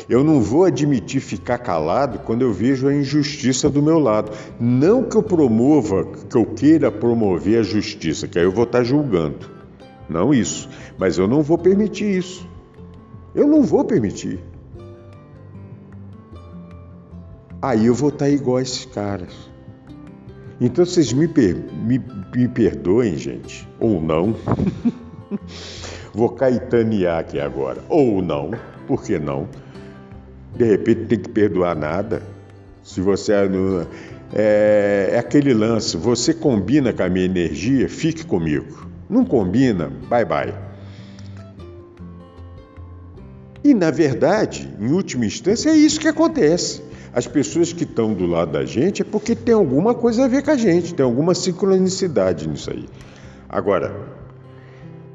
Eu não vou admitir ficar calado quando eu vejo a injustiça do meu lado. Não que eu promova, que eu queira promover a justiça, que aí eu vou estar julgando. Não isso. Mas eu não vou permitir isso. Eu não vou permitir. Aí eu vou estar igual a esses caras. Então vocês me, per me, me perdoem, gente, ou não. Vou caetanear aqui agora, ou não, por que não? De repente tem que perdoar nada. Se você é, é, é aquele lance, você combina com a minha energia, fique comigo. Não combina, bye bye. E na verdade, em última instância, é isso que acontece. As pessoas que estão do lado da gente é porque tem alguma coisa a ver com a gente, tem alguma sincronicidade nisso aí. Agora,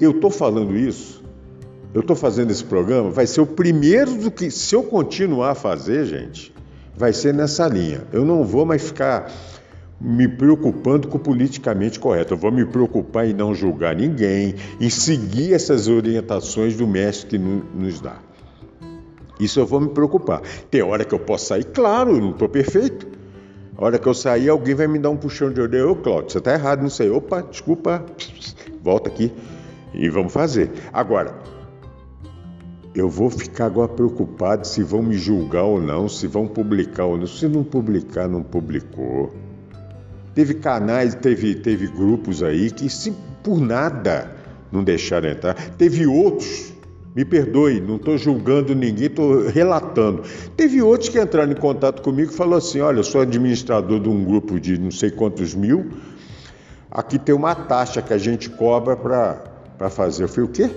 eu estou falando isso, eu estou fazendo esse programa, vai ser o primeiro do que, se eu continuar a fazer, gente, vai ser nessa linha. Eu não vou mais ficar me preocupando com o politicamente correto. Eu vou me preocupar em não julgar ninguém, em seguir essas orientações do mestre que nos dá. Isso eu vou me preocupar. Tem hora que eu posso sair, claro, eu não estou perfeito. A hora que eu sair, alguém vai me dar um puxão de orelha. Ô, Cláudio, você está errado nisso aí. Opa, desculpa. Volta aqui e vamos fazer. Agora, eu vou ficar agora preocupado se vão me julgar ou não, se vão publicar ou não. Se não publicar, não publicou. Teve canais, teve, teve grupos aí que se por nada não deixaram entrar. Teve outros me perdoe, não estou julgando ninguém, estou relatando. Teve outros que entraram em contato comigo e falaram assim: olha, eu sou administrador de um grupo de não sei quantos mil, aqui tem uma taxa que a gente cobra para fazer. Eu falei, o quê?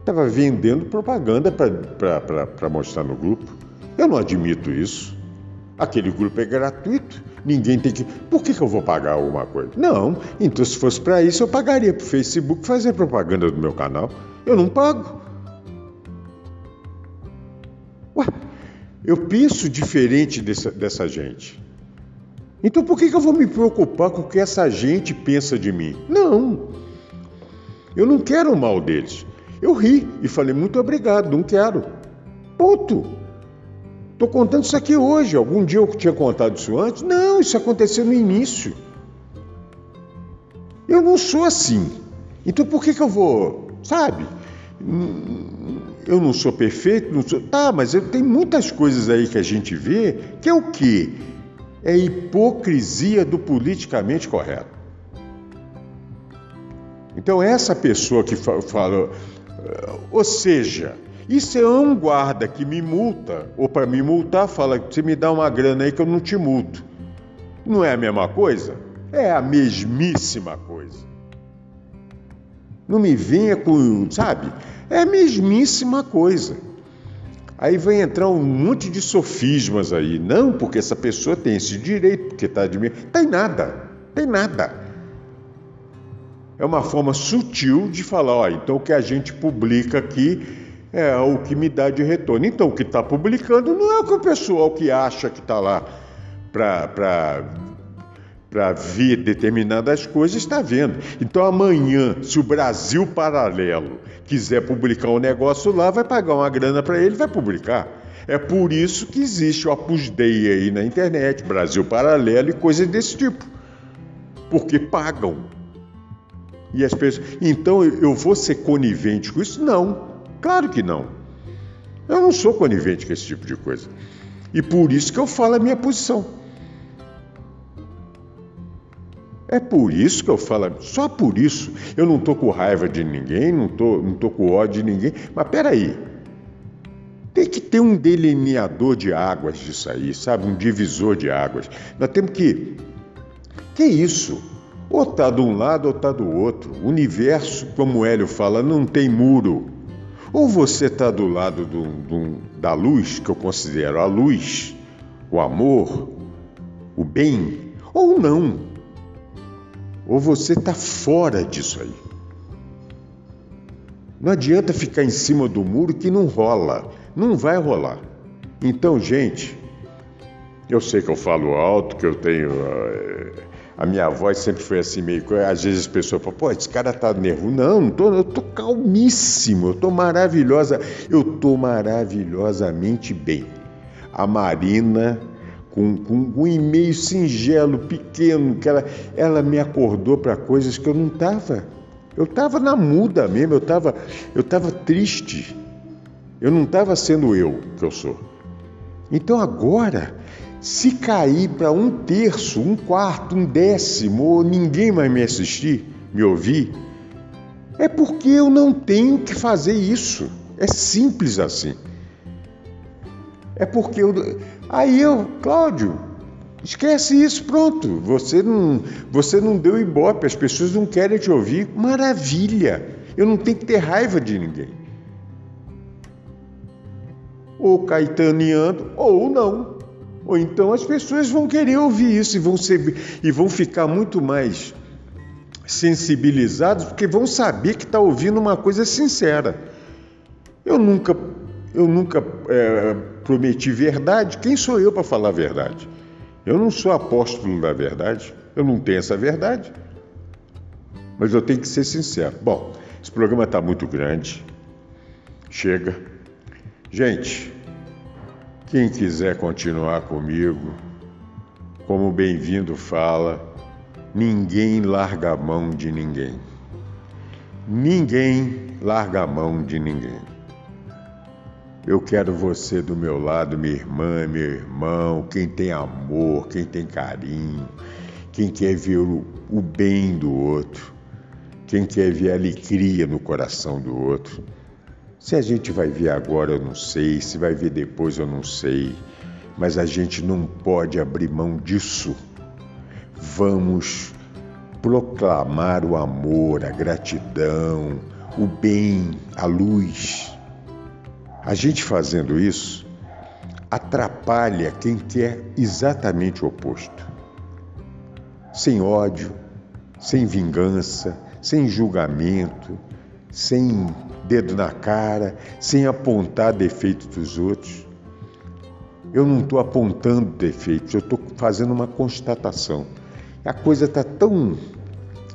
Estava vendendo propaganda para mostrar no grupo. Eu não admito isso. Aquele grupo é gratuito, ninguém tem que. Por que, que eu vou pagar alguma coisa? Não, então se fosse para isso, eu pagaria para o Facebook fazer propaganda do meu canal. Eu não pago. Ué, eu penso diferente dessa, dessa gente. Então por que, que eu vou me preocupar com o que essa gente pensa de mim? Não. Eu não quero o mal deles. Eu ri e falei muito obrigado, não quero. Ponto. Estou contando isso aqui hoje. Algum dia eu tinha contado isso antes? Não, isso aconteceu no início. Eu não sou assim. Então por que, que eu vou, sabe? eu não sou perfeito, não sou. Tá, mas eu, tem muitas coisas aí que a gente vê que é o quê? É hipocrisia do politicamente correto. Então, essa pessoa que fala, ou seja, isso é um guarda que me multa, ou para me multar, fala: você me dá uma grana aí que eu não te multo. Não é a mesma coisa? É a mesmíssima coisa. Não me venha com, sabe? É a mesmíssima coisa. Aí vai entrar um monte de sofismas aí. Não, porque essa pessoa tem esse direito, porque está de mim. Tem nada, tem nada. É uma forma sutil de falar, ó, então o que a gente publica aqui é o que me dá de retorno. Então o que está publicando não é o que o pessoal que acha que está lá para ver determinadas coisas está vendo. Então amanhã, se o Brasil Paralelo quiser publicar um negócio lá, vai pagar uma grana para ele, vai publicar. É por isso que existe o Opus Dei aí na internet, Brasil Paralelo e coisas desse tipo. Porque pagam. E as pessoas, então eu vou ser conivente com isso? Não. Claro que não. Eu não sou conivente com esse tipo de coisa. E por isso que eu falo a minha posição. É por isso que eu falo, só por isso. Eu não estou com raiva de ninguém, não estou não tô com ódio de ninguém. Mas peraí, tem que ter um delineador de águas disso aí, sabe? Um divisor de águas. Nós temos que. Que isso? Ou está de um lado ou está do outro. O universo, como o Hélio fala, não tem muro. Ou você está do lado do, do, da luz, que eu considero a luz, o amor, o bem, ou não ou você está fora disso aí. Não adianta ficar em cima do muro que não rola, não vai rolar. Então, gente, eu sei que eu falo alto, que eu tenho. Uh, a minha voz sempre foi assim, meio. Às vezes as pessoas falam, pô, esse cara tá nervoso. Não, não tô, eu tô calmíssimo, eu tô maravilhosa, eu tô maravilhosamente bem. A Marina com, com um e-mail singelo, pequeno, que ela, ela me acordou para coisas que eu não estava. Eu estava na muda mesmo, eu estava eu tava triste. Eu não estava sendo eu que eu sou. Então agora, se cair para um terço, um quarto, um décimo, ou ninguém mais me assistir, me ouvir, é porque eu não tenho que fazer isso. É simples assim. É porque eu. Aí eu, Cláudio, esquece isso, pronto. Você não, você não deu ibope, as pessoas não querem te ouvir. Maravilha! Eu não tenho que ter raiva de ninguém. Ou caetaneando, ou não. Ou então as pessoas vão querer ouvir isso e vão, ser, e vão ficar muito mais sensibilizados, porque vão saber que está ouvindo uma coisa sincera. Eu nunca, eu nunca é, prometi verdade, quem sou eu para falar a verdade? Eu não sou apóstolo da verdade, eu não tenho essa verdade. Mas eu tenho que ser sincero. Bom, esse programa está muito grande. Chega. Gente, quem quiser continuar comigo, como bem-vindo fala, ninguém larga a mão de ninguém. Ninguém larga a mão de ninguém. Eu quero você do meu lado, minha irmã, meu irmão, quem tem amor, quem tem carinho, quem quer ver o, o bem do outro, quem quer ver a alegria no coração do outro. Se a gente vai ver agora, eu não sei, se vai ver depois, eu não sei, mas a gente não pode abrir mão disso. Vamos proclamar o amor, a gratidão, o bem, a luz a gente fazendo isso atrapalha quem quer exatamente o oposto. Sem ódio, sem vingança, sem julgamento, sem dedo na cara, sem apontar defeitos dos outros. Eu não estou apontando defeitos, eu estou fazendo uma constatação. A coisa está tão.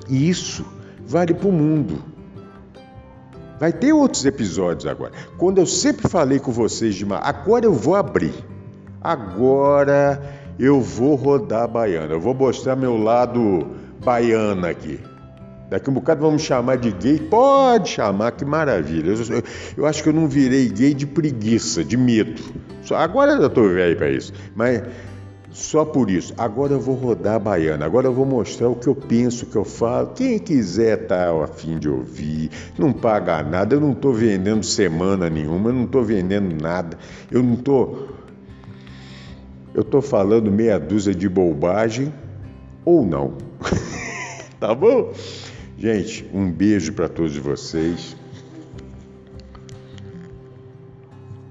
E isso vale para o mundo. Vai ter outros episódios agora. Quando eu sempre falei com vocês de agora eu vou abrir. Agora eu vou rodar a baiana. Eu vou mostrar meu lado baiana aqui. Daqui um bocado vamos chamar de gay. Pode chamar, que maravilha. Eu, eu, acho que eu não virei gay de preguiça, de medo. Agora eu estou velho para isso. Mas só por isso. Agora eu vou rodar a baiana, agora eu vou mostrar o que eu penso, o que eu falo. Quem quiser tá a fim de ouvir, não paga nada. Eu não estou vendendo semana nenhuma, eu não estou vendendo nada. Eu não estou. Eu estou falando meia dúzia de bobagem ou não. tá bom? Gente, um beijo para todos vocês.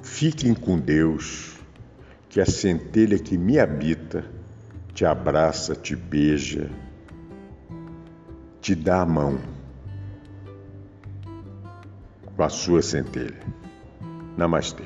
Fiquem com Deus, que a centelha que me habita te abraça, te beija, te dá a mão com a sua centelha. Namastê.